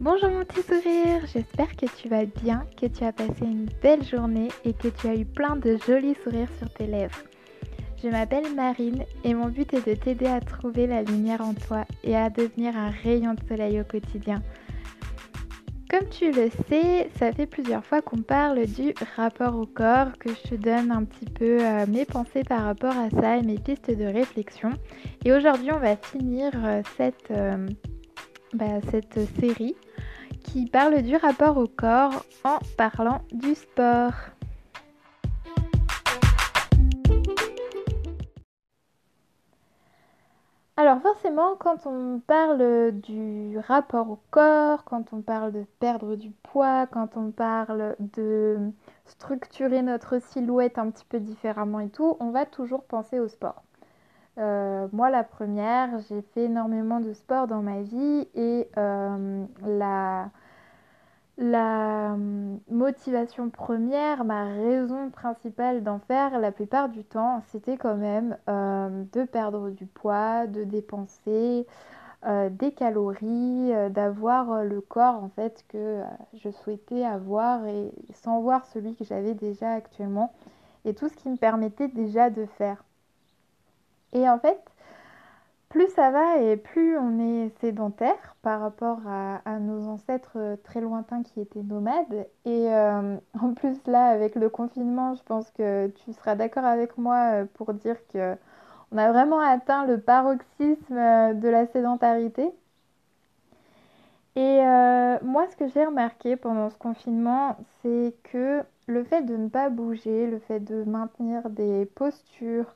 Bonjour mon petit sourire, j'espère que tu vas bien, que tu as passé une belle journée et que tu as eu plein de jolis sourires sur tes lèvres. Je m'appelle Marine et mon but est de t'aider à trouver la lumière en toi et à devenir un rayon de soleil au quotidien. Comme tu le sais, ça fait plusieurs fois qu'on parle du rapport au corps, que je te donne un petit peu euh, mes pensées par rapport à ça et mes pistes de réflexion. Et aujourd'hui, on va finir euh, cette, euh, bah, cette série qui parle du rapport au corps en parlant du sport. Alors forcément, quand on parle du rapport au corps, quand on parle de perdre du poids, quand on parle de structurer notre silhouette un petit peu différemment et tout, on va toujours penser au sport. Euh, moi, la première, j'ai fait énormément de sport dans ma vie et euh, la, hum, motivation première, ma raison principale d'en faire la plupart du temps, c'était quand même euh, de perdre du poids, de dépenser euh, des calories, euh, d'avoir le corps en fait que je souhaitais avoir et sans voir celui que j'avais déjà actuellement et tout ce qui me permettait déjà de faire. Et en fait, plus ça va et plus on est sédentaire par rapport à, nos ancêtres euh, très lointains qui étaient nomades. Et euh, en plus là, avec le confinement, je pense que tu seras d'accord avec moi euh, pour dire que on a vraiment atteint le paroxysme de la sédentarité. Et moi, ce que j'ai remarqué pendant ce confinement, c'est que le fait de ne pas bouger, le fait de maintenir des postures,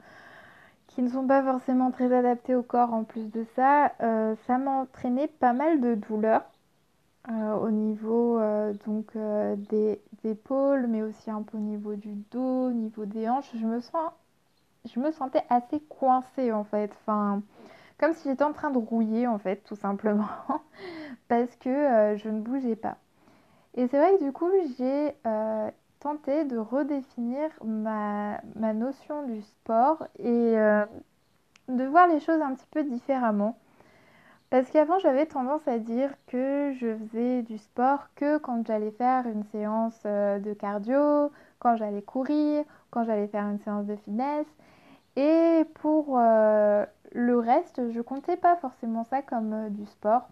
qui ne sont pas forcément très adaptés au corps en plus de ça, euh, ça m'a entraîné pas mal de douleurs euh, au niveau euh, donc des épaules, mais aussi un peu au niveau du dos, au niveau des hanches. Je me sens, je me sentais assez coincée en fait, enfin comme si j'étais en train de rouiller en fait, tout simplement, parce que je ne bougeais pas. Et c'est vrai que du coup j'ai tenter de redéfinir ma, notion du sport et euh, de voir les choses un petit peu différemment. Parce qu'avant, j'avais tendance à dire que je faisais du sport que quand j'allais faire une séance euh, de cardio, quand j'allais courir, quand j'allais faire une séance de fitness. Et pour euh, le reste, je comptais pas forcément ça comme du sport.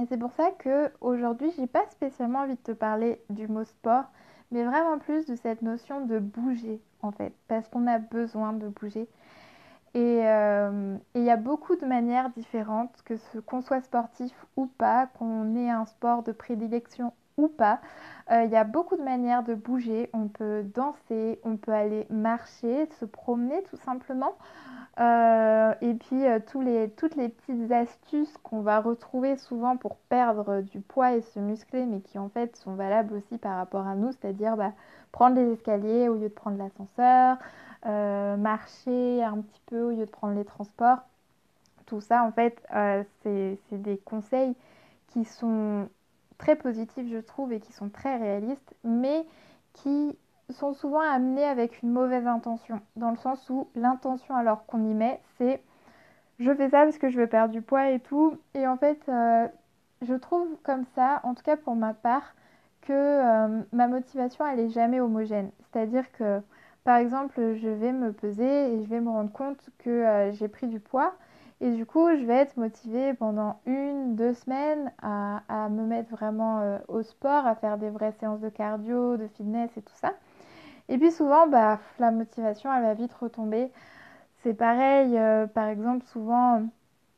Et c'est pour ça que aujourd'hui, j'ai pas spécialement envie de te parler du mot sport, mais vraiment plus de cette notion de bouger en fait, parce qu'on a besoin de bouger. Euh, et il y a beaucoup de manières différentes, que ce qu'on soit sportif ou pas, qu'on ait un sport de prédilection ou pas. Euh, il y a beaucoup de manières de bouger. On peut danser, on peut aller marcher, se promener tout simplement. Euh, et puis euh, les, toutes les petites astuces qu'on va retrouver souvent pour perdre du poids et se muscler, mais qui en fait sont valables aussi par rapport à nous, c'est-à-dire bah, prendre les escaliers au lieu de prendre l'ascenseur, euh, marcher un petit peu au lieu de prendre les transports. Tout ça en fait c'est des conseils qui sont très positifs je trouve et qui sont très réalistes, mais qui sont souvent amenés avec une mauvaise intention, dans le sens où l'intention alors qu'on y met, c'est je fais ça parce que je veux perdre du poids et tout. Et en fait, euh, je trouve comme ça, en tout cas pour ma part, que euh, ma motivation, elle est jamais homogène. C'est-à-dire que, par exemple, je vais me peser et je vais me rendre compte que euh, j'ai pris du poids. Et du coup, je vais être motivée pendant une, deux semaines à, à me mettre vraiment au sport, à faire des vraies séances de cardio, de fitness et tout ça. Et puis souvent, bah, la motivation, elle va vite retomber. C'est pareil, euh, par exemple, souvent,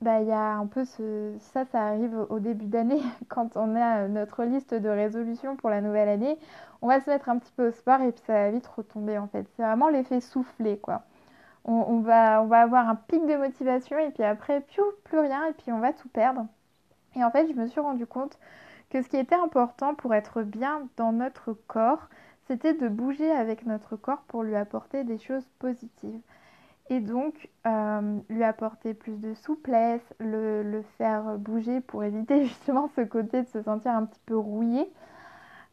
bah, il y a un peu ce... ça, ça arrive au début d'année, quand on a notre liste de résolutions pour la nouvelle année, on va se mettre un petit peu au sport et puis ça va vite retomber en fait. C'est vraiment l'effet soufflé, quoi. On, va, on va avoir un pic de motivation et puis après, plus rien et puis on va tout perdre. Et en fait, je me suis rendu compte que ce qui était important pour être bien dans notre corps, c'était de bouger avec notre corps pour lui apporter des choses positives. Et donc, euh, lui apporter plus de souplesse, le, faire bouger pour éviter justement ce côté de se sentir un petit peu rouillé.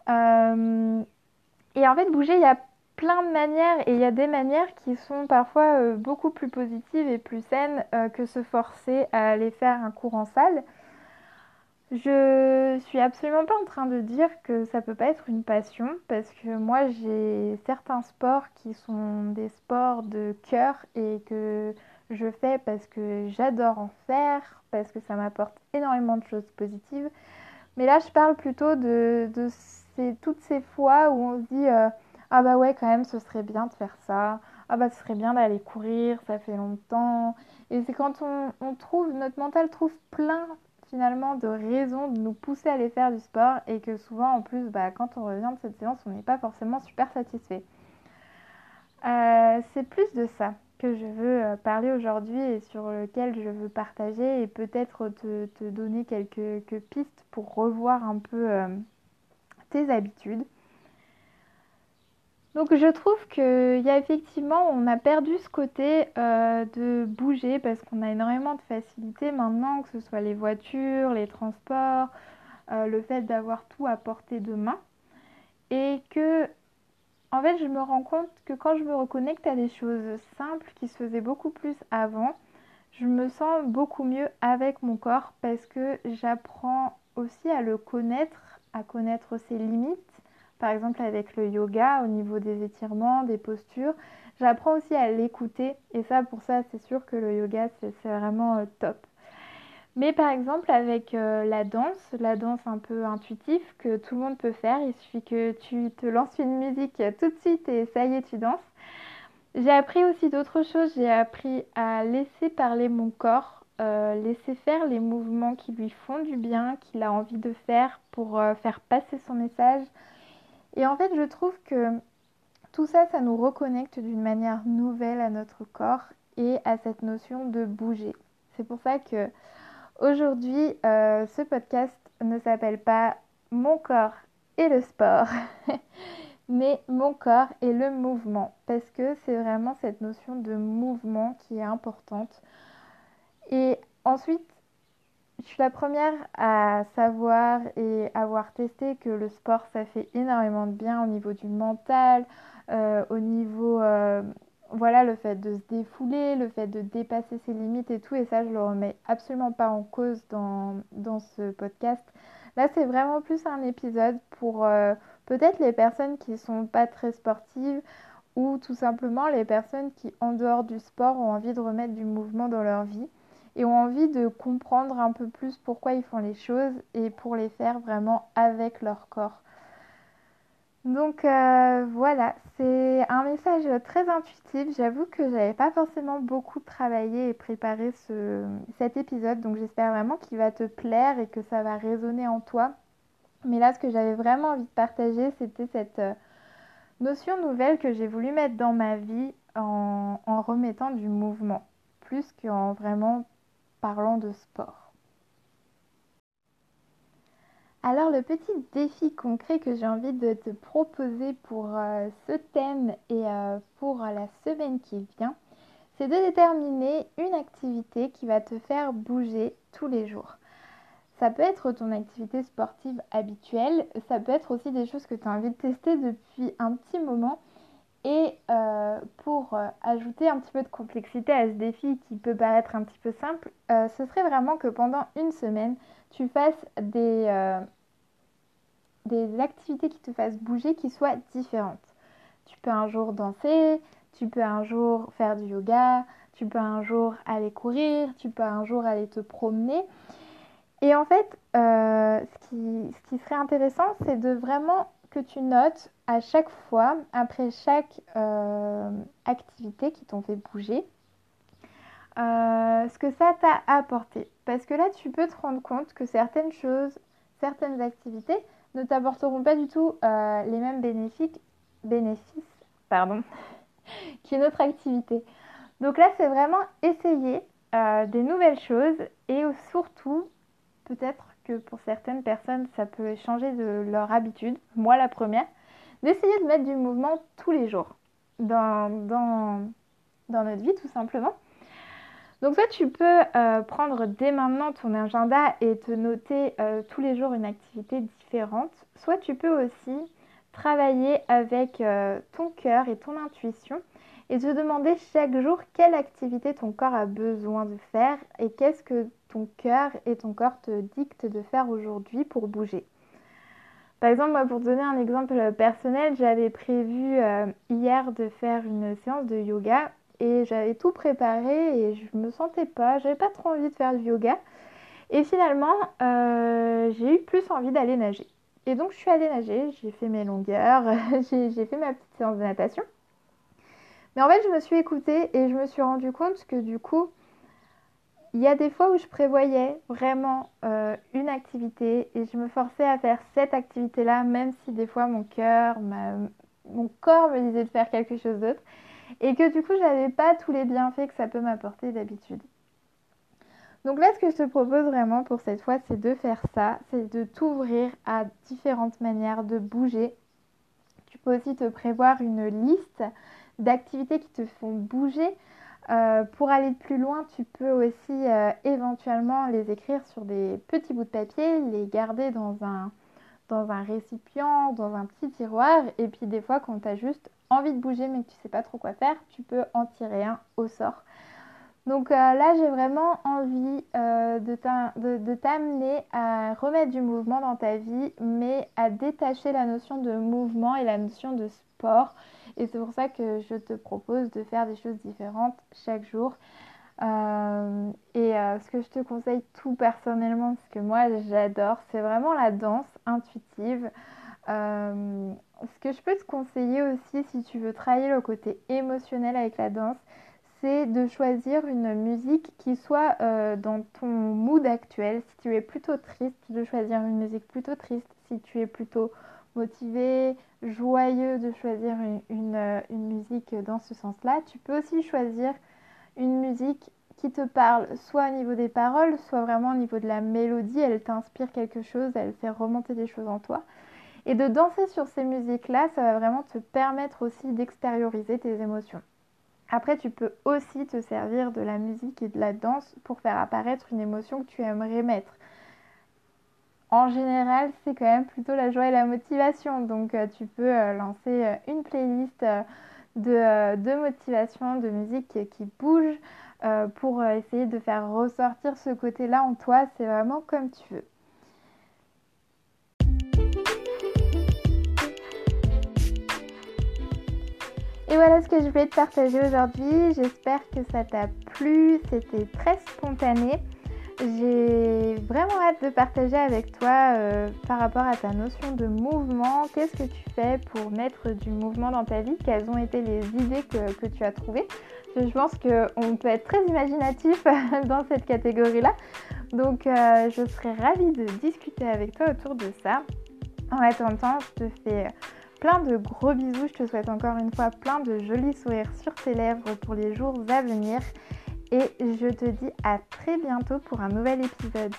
Euh, et en fait, bouger, il y a plein de manières et il y a des manières qui sont parfois euh, beaucoup plus positives et plus saines que se forcer à aller faire un cours en salle. Je suis absolument pas en train de dire que ça peut pas être une passion parce que moi j'ai certains sports qui sont des sports de cœur et que je fais parce que j'adore en faire, parce que ça m'apporte énormément de choses positives. Mais là je parle plutôt de, toutes ces fois où on se dit euh, ah bah ouais quand même ce serait bien de faire ça, ah bah ce serait bien d'aller courir, ça fait longtemps. Et c'est quand on trouve, notre mental trouve plein finalement de raisons de nous pousser à aller faire du sport et que souvent en plus bah, quand on revient de cette séance on n'est pas forcément super satisfait. Euh, c'est plus de ça que je veux euh, parler aujourd'hui et sur lequel je veux partager et peut-être te, donner quelques, pistes pour revoir un peu euh, tes habitudes. Donc je trouve qu'il y a effectivement, on a perdu ce côté euh, de bouger parce qu'on a énormément de facilité maintenant, que ce soit les voitures, les transports, euh, le fait d'avoir tout à portée de main. Et que, en fait, je me rends compte que quand je me reconnecte à des choses simples qui se faisaient beaucoup plus avant, je me sens beaucoup mieux avec mon corps parce que j'apprends aussi à le connaître, à connaître ses limites par exemple avec le yoga au niveau des étirements, des postures. J'apprends aussi à l'écouter et ça pour ça c'est sûr que le yoga c'est vraiment euh, top. Mais par exemple avec euh, la danse, la danse un peu intuitive que tout le monde peut faire, il suffit que tu te lances une musique tout de suite et ça y est tu danses. J'ai appris aussi d'autres choses, j'ai appris à laisser parler mon corps, euh, laisser faire les mouvements qui lui font du bien, qu'il a envie de faire pour faire passer son message, et en fait, je trouve que tout ça, ça nous reconnecte d'une manière nouvelle à notre corps et à cette notion de bouger. C'est pour ça que aujourd'hui, euh, ce podcast ne s'appelle pas Mon corps et le sport, mais Mon corps et le mouvement, parce que c'est vraiment cette notion de mouvement qui est importante. Et ensuite, je suis la première à savoir et avoir testé que le sport, ça fait énormément de bien au niveau du mental, euh, au niveau, euh, voilà, le fait de se défouler, le fait de dépasser ses limites et tout. Et ça, je le remets absolument pas en cause dans, dans ce podcast. Là, c'est vraiment plus un épisode pour euh, peut-être les personnes qui sont pas très sportives ou tout simplement les personnes qui, en dehors du sport, ont envie de remettre du mouvement dans leur vie et ont envie de comprendre un peu plus pourquoi ils font les choses et pour les faire vraiment avec leur corps. Donc euh, voilà, c'est un message très intuitif. J'avoue que j'avais pas forcément beaucoup travaillé et préparé ce, cet épisode, donc j'espère vraiment qu'il va te plaire et que ça va résonner en toi. Mais là, ce que j'avais vraiment envie de partager, c'était cette euh, notion nouvelle que j'ai voulu mettre dans ma vie en, en remettant du mouvement, plus qu'en vraiment parlant de sport. Alors le petit défi concret que j'ai envie de te proposer pour euh, ce thème et euh, pour la semaine qui vient, c'est de déterminer une activité qui va te faire bouger tous les jours. Ça peut être ton activité sportive habituelle, ça peut être aussi des choses que tu as envie de tester depuis un petit moment et euh, pour euh, ajouter un petit peu de complexité à ce défi qui peut paraître un petit peu simple, euh, ce serait vraiment que pendant une semaine, tu fasses des, des activités qui te fassent bouger, qui soient différentes. Tu peux un jour danser, tu peux un jour faire du yoga, tu peux un jour aller courir, tu peux un jour aller te promener. Et en fait, ce, qui, ce qui serait intéressant, c'est de vraiment que tu notes à chaque fois, après chaque euh, activité qui t'ont fait bouger, euh, ce que ça t'a apporté. Parce que là, tu peux te rendre compte que certaines choses, certaines activités ne t'apporteront pas du tout euh, les mêmes bénéfices, bénéfices pardon, qu'une autre activité. Donc là, c'est vraiment essayer des nouvelles choses et surtout peut-être que pour certaines personnes, ça peut changer de leur habitude, moi la première, d'essayer de mettre du mouvement tous les jours. Dans, dans, dans notre vie tout simplement. Donc soit tu peux euh, prendre dès maintenant ton agenda et te noter euh, tous les jours une activité différente, soit tu peux aussi travailler avec euh, ton cœur et ton intuition et te demander chaque jour quelle activité ton corps a besoin de faire et qu'est-ce que ton cœur et ton corps te dictent de faire aujourd'hui pour bouger. Par exemple, moi, pour donner un exemple personnel, j'avais prévu euh, hier de faire une séance de yoga et j'avais tout préparé et je me sentais pas, j'avais pas trop envie de faire du yoga. Et finalement, euh, j'ai eu plus envie d'aller nager. Et donc, je suis allée nager, j'ai fait mes longueurs, j'ai fait ma petite séance de natation. Mais en fait, je me suis écoutée et je me suis rendu compte que du coup, il y a des fois où je prévoyais vraiment euh, une activité et je me forçais à faire cette activité-là, même si des fois mon cœur, mon corps me disait de faire quelque chose d'autre. Et que du coup, j'avais pas tous les bienfaits que ça peut m'apporter d'habitude. Donc là, ce que je te propose vraiment pour cette fois, c'est de faire ça, c'est de t'ouvrir à différentes manières de bouger. Tu peux aussi te prévoir une liste d'activités qui te font bouger. Euh, pour aller plus loin, tu peux aussi euh, éventuellement les écrire sur des petits bouts de papier, les garder dans un, récipient, dans un petit tiroir. Et puis des fois, quand tu as juste envie de bouger mais que tu sais pas trop quoi faire, tu peux en tirer un au sort. Donc euh, là, j'ai vraiment envie de t'amener à remettre du mouvement dans ta vie, mais à détacher la notion de mouvement et la notion de sport et c'est pour ça que je te propose de faire des choses différentes chaque jour. Euh, et euh, ce que je te conseille tout personnellement, ce que moi j'adore, c'est vraiment la danse intuitive. Euh, ce que je peux te conseiller aussi si tu veux travailler le côté émotionnel avec la danse, c'est de choisir une musique qui soit dans ton mood actuel. Si tu es plutôt triste, de choisir une musique plutôt triste. Si tu es plutôt motivé, joyeux de choisir une, une, musique dans ce sens-là. Tu peux aussi choisir une musique qui te parle soit au niveau des paroles, soit vraiment au niveau de la mélodie. Elle t'inspire quelque chose, elle fait remonter des choses en toi. Et de danser sur ces musiques-là, ça va vraiment te permettre aussi d'extérioriser tes émotions. Après, tu peux aussi te servir de la musique et de la danse pour faire apparaître une émotion que tu aimerais mettre en général, c'est quand même plutôt la joie et la motivation. Donc, euh, tu peux euh, lancer euh, une playlist de, motivation, de musique qui bouge pour essayer de faire ressortir ce côté-là en toi. C'est vraiment comme tu veux. Et voilà ce que je voulais te partager aujourd'hui. J'espère que ça t'a plu. C'était très spontané. J'ai vraiment hâte de partager avec toi euh, par rapport à ta notion de mouvement. Qu'est-ce que tu fais pour mettre du mouvement dans ta vie? Quelles ont été les idées que, tu as trouvées? Je pense qu'on peut être très imaginatif dans cette catégorie-là. Donc euh, je serais ravie de discuter avec toi autour de ça. En attendant, je te fais plein de gros bisous. Je te souhaite encore une fois plein de jolis sourires sur tes lèvres pour les jours à venir et je te dis à très bientôt pour un nouvel épisode.